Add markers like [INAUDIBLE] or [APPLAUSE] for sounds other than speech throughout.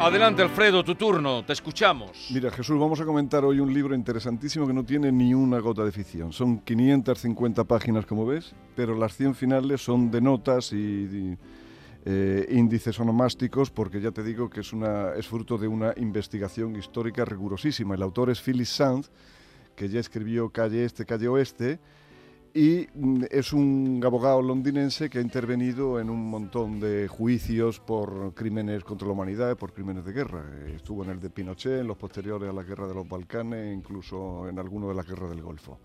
Adelante Alfredo, tu turno, te escuchamos. Mira Jesús, vamos a comentar hoy un libro interesantísimo que no tiene ni una gota de ficción. Son 550 páginas como ves, pero las 100 finales son de notas y eh, índices onomásticos, porque ya te digo que es, es fruto de una investigación histórica rigurosísima. El autor es Phyllis Sands, que ya escribió Calle Este, Calle Oeste, y mm, es un abogado londinense que ha intervenido en un montón de juicios por crímenes contra la humanidad, por crímenes de guerra. Estuvo en el de Pinochet, en los posteriores a la guerra de los Balcanes, incluso en alguno de las guerras del Golfo.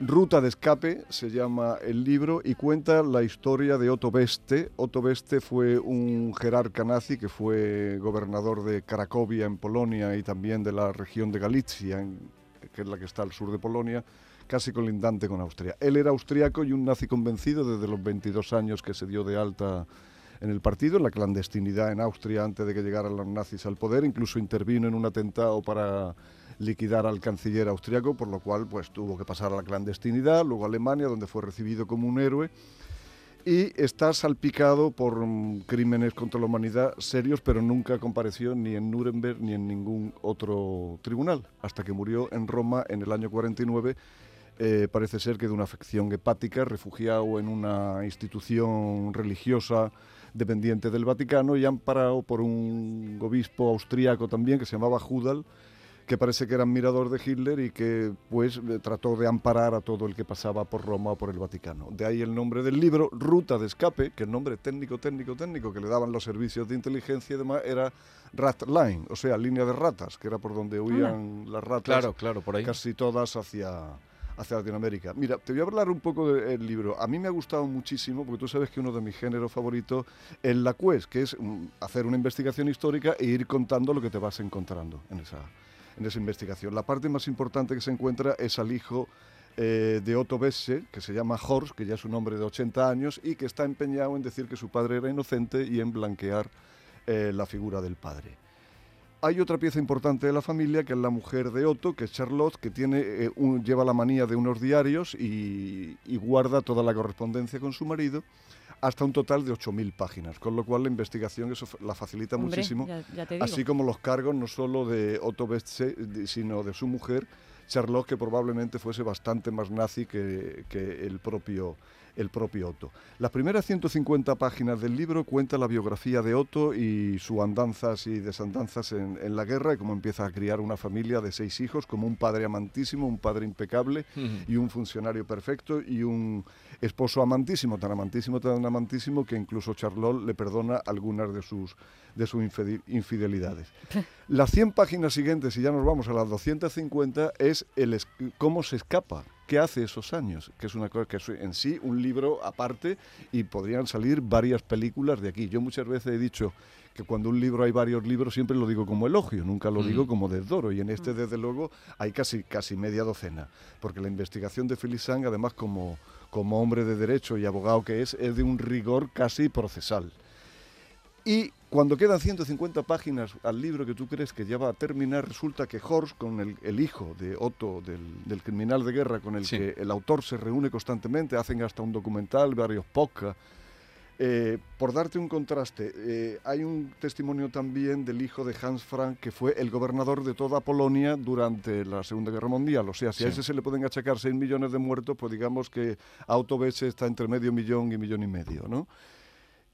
Ruta de escape se llama el libro y cuenta la historia de Otto Beste. Otto Beste fue un jerarca nazi que fue gobernador de Cracovia en Polonia y también de la región de Galicia, que es la que está al sur de Polonia, casi colindante con Austria. Él era austriaco y un nazi convencido desde los 22 años que se dio de alta en el partido, en la clandestinidad en Austria antes de que llegaran los nazis al poder, incluso intervino en un atentado para liquidar al canciller austriaco, por lo cual pues tuvo que pasar a la clandestinidad, luego a Alemania, donde fue recibido como un héroe y está salpicado por mm, crímenes contra la humanidad serios, pero nunca compareció ni en Nuremberg ni en ningún otro tribunal, hasta que murió en Roma en el año 49, eh, parece ser que de una afección hepática, refugiado en una institución religiosa dependiente del Vaticano y amparado por un obispo austríaco también que se llamaba Judal, que parece que era admirador de Hitler y que pues trató de amparar a todo el que pasaba por Roma o por el Vaticano. De ahí el nombre del libro, Ruta de Escape, que el nombre técnico, técnico, técnico que le daban los servicios de inteligencia y demás era Rat Line, o sea, línea de ratas, que era por donde huían las ratas. Claro, claro, por ahí. Casi todas hacia hacia Latinoamérica. Mira, te voy a hablar un poco del libro. A mí me ha gustado muchísimo, porque tú sabes que uno de mis géneros favoritos es la quest, que es mm, hacer una investigación histórica e ir contando lo que te vas encontrando en esa, en esa investigación. La parte más importante que se encuentra es al hijo eh, de Otto Besse, que se llama Horst, que ya es un hombre de 80 años y que está empeñado en decir que su padre era inocente y en blanquear eh, la figura del padre. Hay otra pieza importante de la familia que es la mujer de Otto, que es Charlotte, que tiene, eh, lleva la manía de unos diarios y, y guarda toda la correspondencia con su marido hasta un total de 8.000 páginas, con lo cual la investigación eso la facilita muchísimo, así como los cargos no solo de Otto Bestse, sino de su mujer, Charlotte, que probablemente fuese bastante más nazi que, que el propio el propio Otto. Las primeras 150 páginas del libro cuenta la biografía de Otto y sus andanzas y desandanzas en, la guerra y cómo empieza a criar una familia de seis hijos como un padre amantísimo, un padre impecable y un funcionario perfecto y un esposo amantísimo, tan amantísimo, tan amantísimo que incluso Charlotte le perdona algunas de sus, de sus infidelidades. [LAUGHS] Las 100 páginas siguientes, y ya nos vamos a las 250, es el cómo se escapa qué hace esos años, que es una cosa que es en sí un libro aparte y podrían salir varias películas de aquí. Yo muchas veces he dicho que cuando un libro hay varios libros siempre lo digo como elogio, nunca lo digo como desdoro y en este desde luego hay casi casi media docena, porque la investigación de Phyllis Sang además como como hombre de derecho y abogado que es es de un rigor casi procesal. Y cuando quedan 150 páginas al libro que tú crees que ya va a terminar, resulta que Horst, con el, hijo de Otto, del, criminal de guerra con el que el autor se reúne constantemente, hacen hasta un documental, varios podcasts. Eh, por darte un contraste, eh, hay un testimonio también del hijo de Hans Frank, que fue el gobernador de toda Polonia durante la Segunda Guerra Mundial. O sea, si a ese se le pueden achacar 6 millones de muertos, pues digamos que Otto Besse está entre medio millón y millón y medio, ¿no?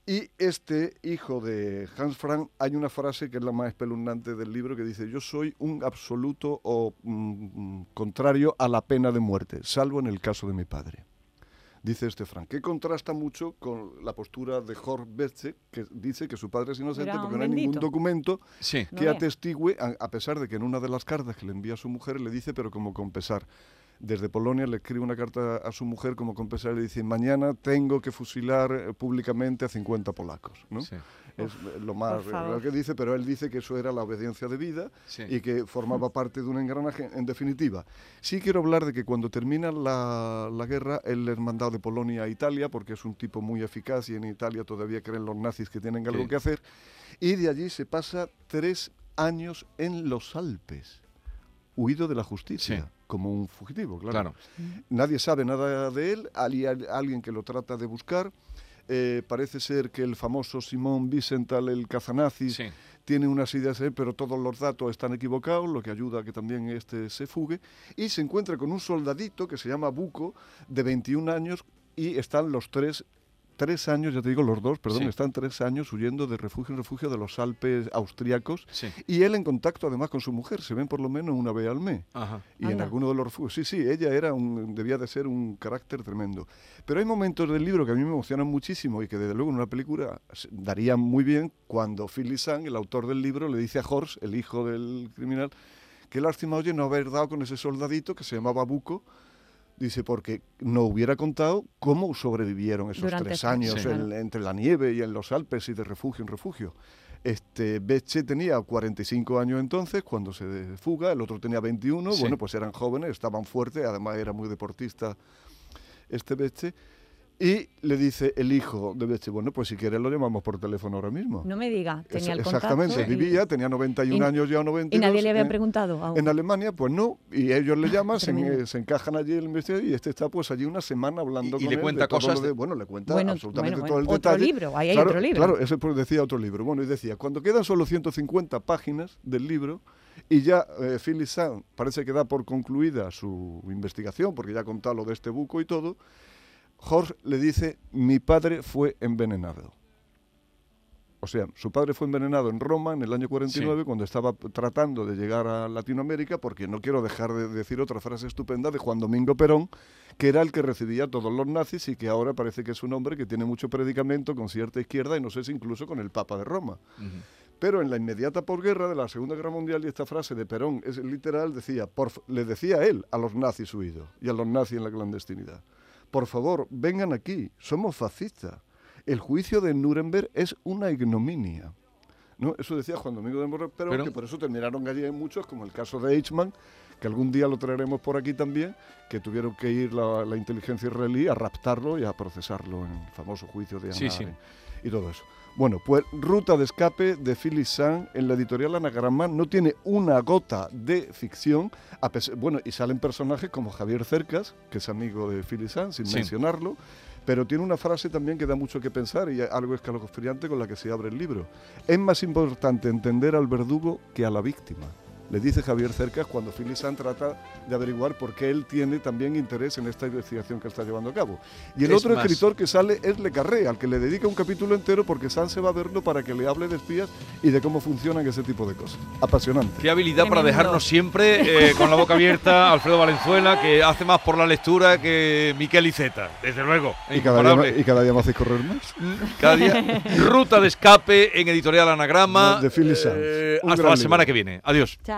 Y este hijo de Hans Frank, hay una frase que es la más espeluznante del libro que dice, yo soy un absoluto o mm, contrario a la pena de muerte, salvo en el caso de mi padre. Dice este Frank, que contrasta mucho con la postura de Horst Betze, que dice que su padre es inocente porque no hay ningún documento que atestigue, a, pesar de que en una de las cartas que le envía a su mujer le dice, pero como con pesar, desde Polonia le escribe una carta a su mujer como compensar y le dice, mañana tengo que fusilar eh, públicamente a 50 polacos. ¿no? Sí. Es lo más lo que dice, pero él dice que eso era la obediencia de vida Sí. y que formaba parte de un engranaje. En definitiva, sí quiero hablar de que cuando termina la, la guerra, él es mandado de Polonia a Italia, porque es un tipo muy eficaz y en Italia todavía creen los nazis que tienen algo Sí. que hacer, y de allí se pasa tres años en los Alpes, huido de la justicia, Sí. como un fugitivo, claro. Claro. Nadie sabe nada de él, hay al- alguien que lo trata de buscar. Eh, parece ser que el famoso Simón Wiesenthal, el cazanazi, Sí. tiene unas ideas, pero todos los datos están equivocados, lo que ayuda a que también este se fugue. Y se encuentra con un soldadito que se llama Buco, de 21 años, y están los tres, tres años, ya te digo, los dos, perdón, Sí. están tres años huyendo de refugio en refugio de los Alpes austriacos. Sí. Y él en contacto además con su mujer, se ven por lo menos una vez al mes. Ajá. Y en Anda. alguno de los refugios. Sí, sí, ella era un, debía de ser un carácter tremendo. Pero hay momentos del libro que a mí me emocionan muchísimo y que desde luego en una película darían muy bien cuando Philip Sang, el autor del libro, le dice a Horst, el hijo del criminal, que lástima, oye, no haber dado con ese soldadito que se llamaba Buco. Dice, porque no hubiera contado cómo sobrevivieron esos Durante tres ese- años Sí. en- entre la nieve y en los Alpes y de refugio en refugio. Este, Becce tenía 45 años entonces cuando se fuga, el otro tenía 21, Sí. bueno, pues eran jóvenes, estaban fuertes, además era muy deportista este Becce. Y le dice el hijo de Becce, bueno, pues si quieres lo llamamos por teléfono ahora mismo. No me diga, tenía el contacto. Exactamente, y- vivía, tenía 91 y- años ya o 92. Y nadie le había en- preguntado aún. en Alemania, pues no, y ellos le llaman, [LAUGHS] se, en- encajan allí el investigador y este está pues allí una semana hablando Y- y con le él cuenta de cosas lo de- de- bueno, le cuenta Bueno, absolutamente bueno, todo el bueno, otro detalle. libro, ahí hay claro, otro libro. Claro, ese pues decía otro libro. Bueno, y decía, cuando quedan solo 150 páginas del libro y ya eh, Philip Sand parece que da por concluida su investigación, porque ya ha contado lo de este buco y todo, Horst le dice, mi padre fue envenenado. O sea, su padre fue envenenado en Roma en el año 49 cuando estaba tratando de llegar a Latinoamérica, porque no quiero dejar de decir otra frase estupenda de Juan Domingo Perón, que era el que recibía a todos los nazis y que ahora parece que es un hombre que tiene mucho predicamento con cierta izquierda y no sé si incluso con el Papa de Roma. Pero en la inmediata posguerra de la Segunda Guerra Mundial, y esta frase de Perón es literal, decía, por, le decía él a los nazis huidos y a los nazis en la clandestinidad, por favor, vengan aquí, somos fascistas. El juicio de Nuremberg es una ignominia. ¿No? Eso decía Juan Domingo de Morro Pero- que por eso terminaron allí en muchos, como el caso de Eichmann, que algún día lo traeremos por aquí también, que tuvieron que ir la, la inteligencia israelí a raptarlo y a procesarlo en el famoso juicio de Ana Sí, sí. Y todo eso. Bueno, pues Ruta de Escape de Phyllis Sang en la editorial Anagrama no tiene una gota de ficción. a bueno, y salen personajes como Javier Cercas, que es amigo de Phyllis Sang, sin Sí. mencionarlo, pero tiene una frase también que da mucho que pensar y algo escalofriante con la que se abre el libro. Es más importante entender al verdugo que a la víctima. Le dice Javier Cercas cuando Phyllis Sang trata de averiguar por qué él tiene también interés en esta investigación que está llevando a cabo. Y el Es otro más- escritor que sale es Le Carré, al que le dedica un capítulo entero porque Sanz se va a verlo para que le hable de espías y de cómo funcionan ese tipo de cosas. Apasionante. Qué habilidad para dejarnos siempre eh, con la boca abierta [LAUGHS] Alfredo Valenzuela, que hace más por la lectura que Miquel Iceta, desde luego. Y cada, día, y cada día me hacéis correr más. Cada día, ruta de escape en editorial Anagrama. No, de Philip Sanz. Eh, hasta la semana libro. que viene. Adiós. Chao.